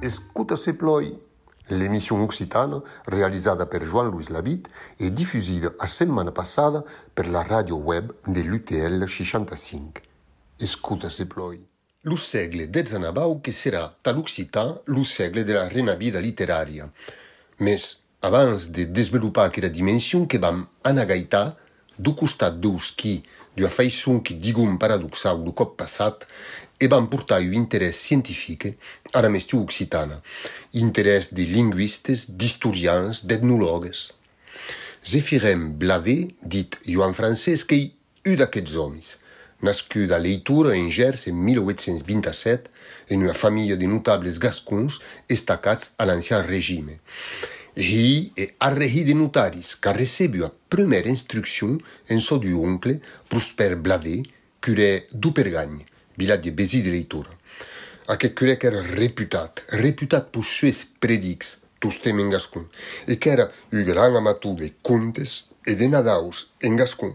Escuta ces ploys. L'émission occitane, realizzata per Jean-Louis Labitte e diffusa la settimana passata per la radio web dell'UTL 65. Escuta se ploi. Lo segle XIX che sarà dall'Occitan lo segle della renavida literaria. Mes abans de desenvolupar aquella dimensione che vam anagaità du costat dus qui du affaisson qui digum paradoxau do cop passat e van portar un interès scientifique a la mestiu occitana, interès de linguistes, d'historians, d'etnologues. Zefirem Blavé, dit Joan Francesc, qu'ei un d'aquests homes, nascut a Leitura en Gers en 1827 en una família de notables gascons estacats a l'ancien régime. Hi e arrehi de notaris qu'a recebu a primera instrucción en so du oncle Prosper Blavé, curé d'Upergany, vilatge besi de Leitura. Aquest curé qu'era reputat, reputat pos sues predics, tostem en gascon, e qu'era un gran amator de contes e de nadaus en gascon.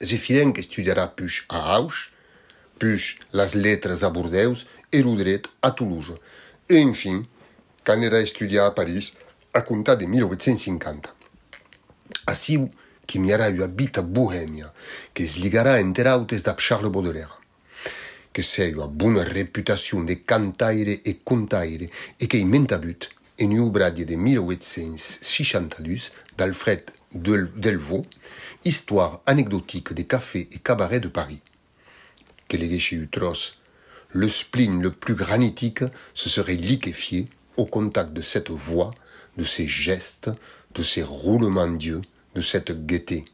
referentes estudará puis a Auch, puis las lettres à Bordeaux et Roudret à Toulouse. Et enfin, Canera estudia à Paris à compter de 1850. Així que miarà eu habita Bohèmia, que es ligarà entre autes da Charles Baudelaire. Que sei a bona reputacion de cantaire e contaire e que inventa but en iu de 1862 d'Alfred Delvaux, Histoire anecdotique des cafés et cabarets de Paris. Que les chez Utros, le spleen le plus granitique? Se serait liquéfié au contact de cette voix, de ces gestes, de ces roulements d'yeux, de cette gaieté.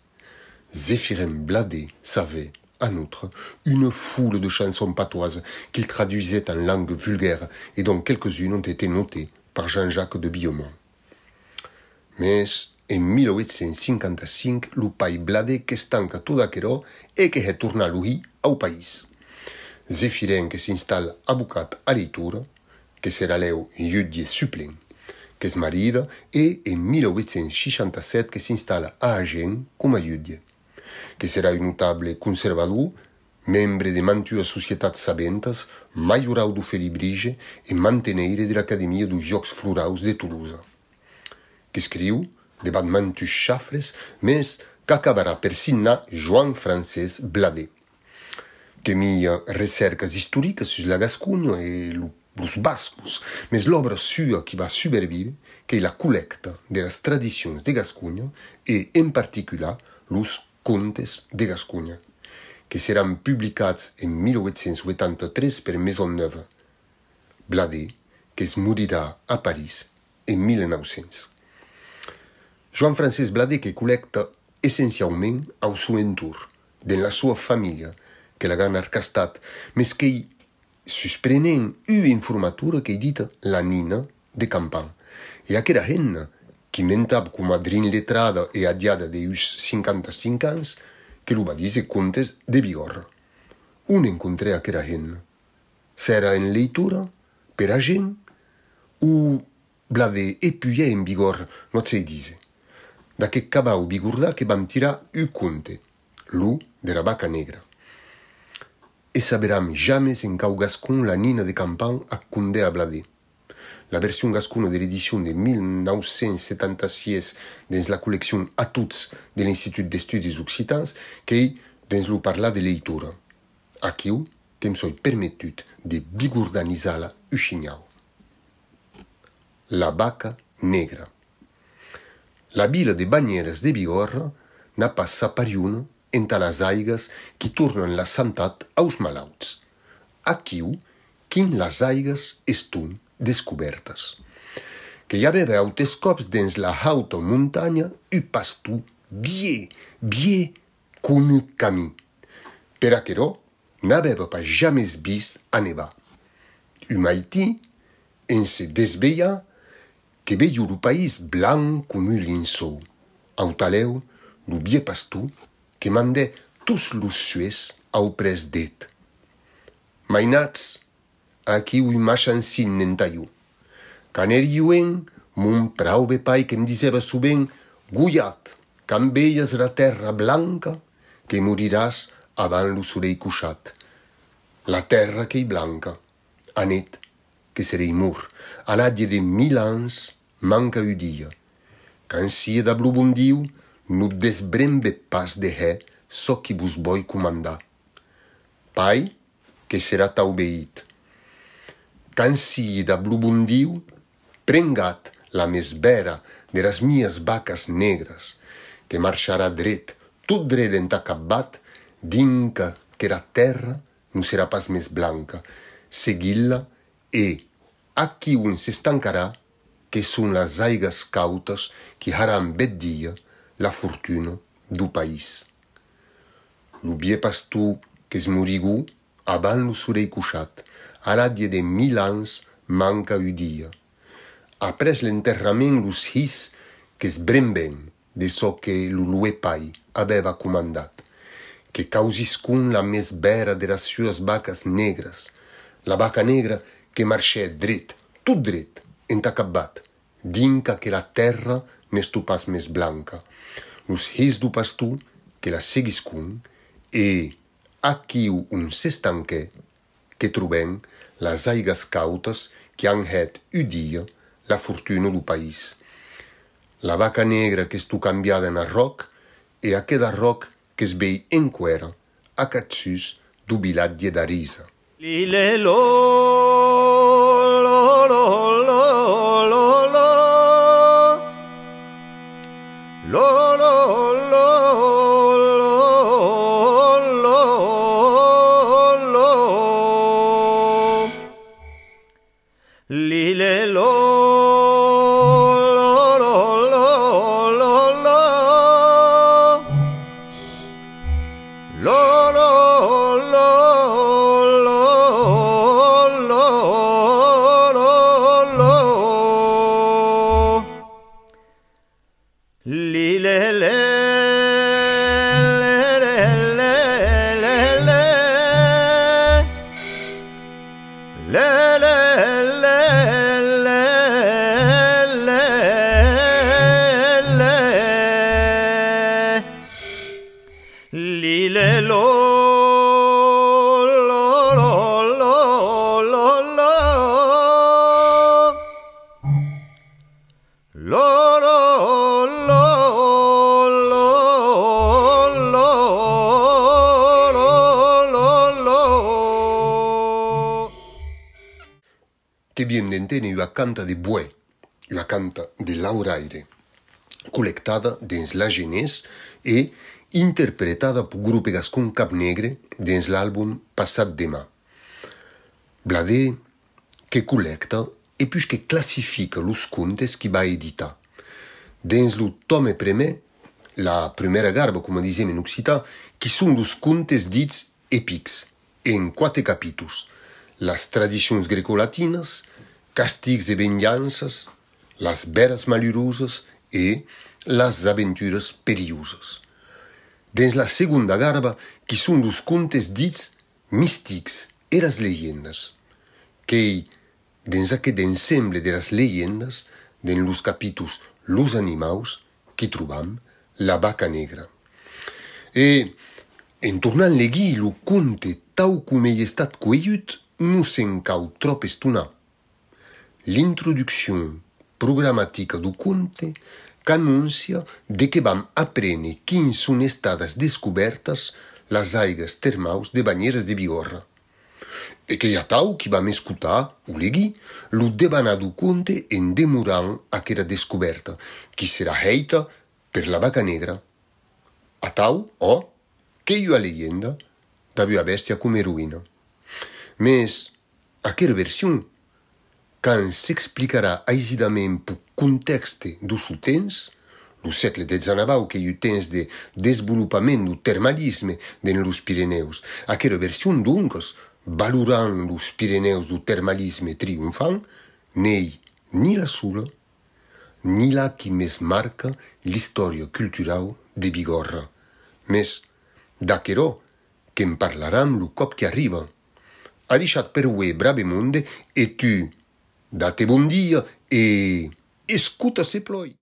Zéphirem Bladé savait, en outre, une foule de chansons patoises qu'il traduisait en langue vulgaire et dont quelques-unes ont été notées par Jean-Jacques de Billemont. Mais en 1855, lo pai Bladé que estanca tot aquerò e que retorna lui au país. Zéphirin que s'installe abocat a Leitura, que serà leu jutge suplent, que es marida e en 1867 que s'installa a Agen com a jutge, que serà un notable conservador, membre de mantua societats sabentas, majorau do Felibrige e manteneire de l'Academia dos Jocs Floraus de Toulouse. Que escriu, debat mantus xafres, mes qu'acabarà per signar Joan Francesc Bladé, que mi recercas historiques sus la Gascugna e los bascos, mes l'obra sua qui va supervive, que la collecta de las de Gascugna e en particular los contes de Gascugna, que seran publicats en 1883 per Maisonneuve. Bladé, es morirà a París en 1900. Jean-Francis Bladic collecta essenzialment ao suo entorno, la sua famille, que la gana arcastat, ma che susprenent un'informatura qui dit la Nina de Campan. E aquella henna, che mentab com madrin letrada e adiada de 55 ans, che lo contes de Biorra. Un encontré aquella henna? S'era en leitura, per a gent, o Blade épuyait en bigorre, not se dise. d'aquest cabau bigurdà que vam tirar u conte, l'u de la vaca negra. E saberam jamais en cau gascun la nina de campan a condé a bladé. La versión gascuna de l'edició de 1976 dins la col·lecció a tots de l'Institut d'Estudis Occitans que hi dins lo parlar de leitura. Aquiu que em soi permetut de bigurdanizar la uxinyau. La vaca negra la vila de Banyeres de Bigorra n'a pas sa pariun entre les aigues qui tornen la santat aux malauts. Aquiu, quin les aigues estun descobertes. Que hi haver altes cops dins la hauta muntanya i pas tu bie, bie, con un camí. Per aquerò, n'aveva pas jamais vist a nevar. Un maití, en se desveia, que veio do país blanco no linçou. Ao taleu, do bie pastu, que mandé tous los sues ao pres det. Mainats, aqui o imachansin nentaiu. mon mun prauve pai que me dizeva suben, guiat, cambellas la terra blanca, que moriràs abans l'usurei cuixat. La terra que hi blanca, anet, que serei mur, a l'adie de mil ans manca u dia. Can sia da blu bon diu, no desbrembe pas de he, so qui vos voi comandar. Pai, que serà t'aubeit. Can sia da blu bon prengat la més vera de las mias vacas negras, que marxarà dret, tot dret entà capbat, dinca que la terra non serà pas més blanca, seguilla e aquí ho s'estancarà que son las aigas cautas que haran bet dia la fortuna du país. Lo vie pastu qu'es morigu avant lo surei cuchat, a la die de mil ans manca u dia. Après l'enterrament lo his qu'es bremben de so que lo lue pai aveva comandat, que causiscun la més vera de las sues vacas negras, la vaca negra que marchè dret, tot dret, entacabbat, dinca que la terra n'estu pas mes blanca. Los his du pastor que la seguiscun e aquiu un s'estanquè que trobem las aigas cautas que han het u dia la fortuna du país. La vaca negra que estu cambiada en arroc e aqueda roc que es vei enquera a catsus du vilatge d'Arisa. Lile contene una canta de buè, la canta de l'auraire, collectada dins la genès e interpretada pel grup Gascun Cap Negre dins l'àlbum Passat Demà. Bladé que collecta e puix que classifica los contes que va editar. Dins lo tome primer, la primera garba, com dizem en Occità, qui son los contes dits èpics, en quatre capítols, las tradicions grecolatines, latines castigs e venjanças, las veras malurosas e las aventuras periusas. Dens la segunda garba, qui son dos contes dits místics e las leyendas, que, dens aquest ensemble de las leyendas, dens los capítols los animaus, qui trobam la vaca negra. E, en tornant legui lo conte tau com ei estat coellut, nous en cau trop estonat. L'introducció programmatica du conte qu'annuncia de que vam aprendre quins són estades descobertes las aigues termaus de banyeres de Bigorra. E que hi ha tau qui vam escutar, o legir, lo debanar du conte en demorant aquera descoberta, qui serà heita per la vaca negra. A tau, oh, que hi ha leyenda d'avua bestia com heroïna. Mes, aquera versió, quand s'explicara aisidament pour contexte du sous-tens, le siècle de Zanabau qui eut temps de développement du thermalisme dans les Pyrénées, à quelle version donc, valorant les Pyrénées du thermalisme triomphant, n'est ni la seule, ni la qui mes marque l'histoire culturelle de Bigorra. Mais, d'aquero, qu'en parlaram le cop qui arriva. A dit per per brave monde, et tu, Date bon dia e escuta se ploi.